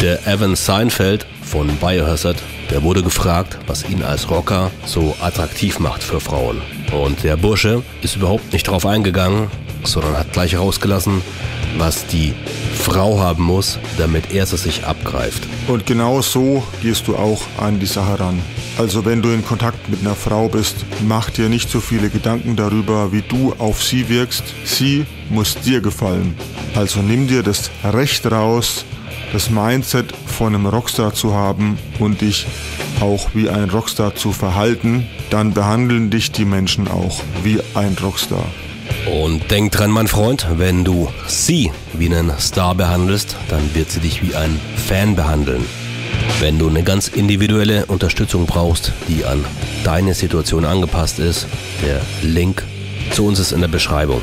Der Evan Seinfeld von Biohazard, der wurde gefragt, was ihn als Rocker so attraktiv macht für Frauen. Und der Bursche ist überhaupt nicht darauf eingegangen, sondern hat gleich herausgelassen, was die Frau haben muss, damit er sie sich abgreift. Und genau so gehst du auch an die Sache ran. Also wenn du in Kontakt mit einer Frau bist, mach dir nicht so viele Gedanken darüber, wie du auf sie wirkst. Sie muss dir gefallen. Also nimm dir das Recht raus, das Mindset von einem Rockstar zu haben und dich auch wie ein Rockstar zu verhalten, dann behandeln dich die Menschen auch wie ein Rockstar. Und denk dran, mein Freund, wenn du sie wie einen Star behandelst, dann wird sie dich wie ein Fan behandeln. Wenn du eine ganz individuelle Unterstützung brauchst, die an deine Situation angepasst ist, der Link zu uns ist in der Beschreibung.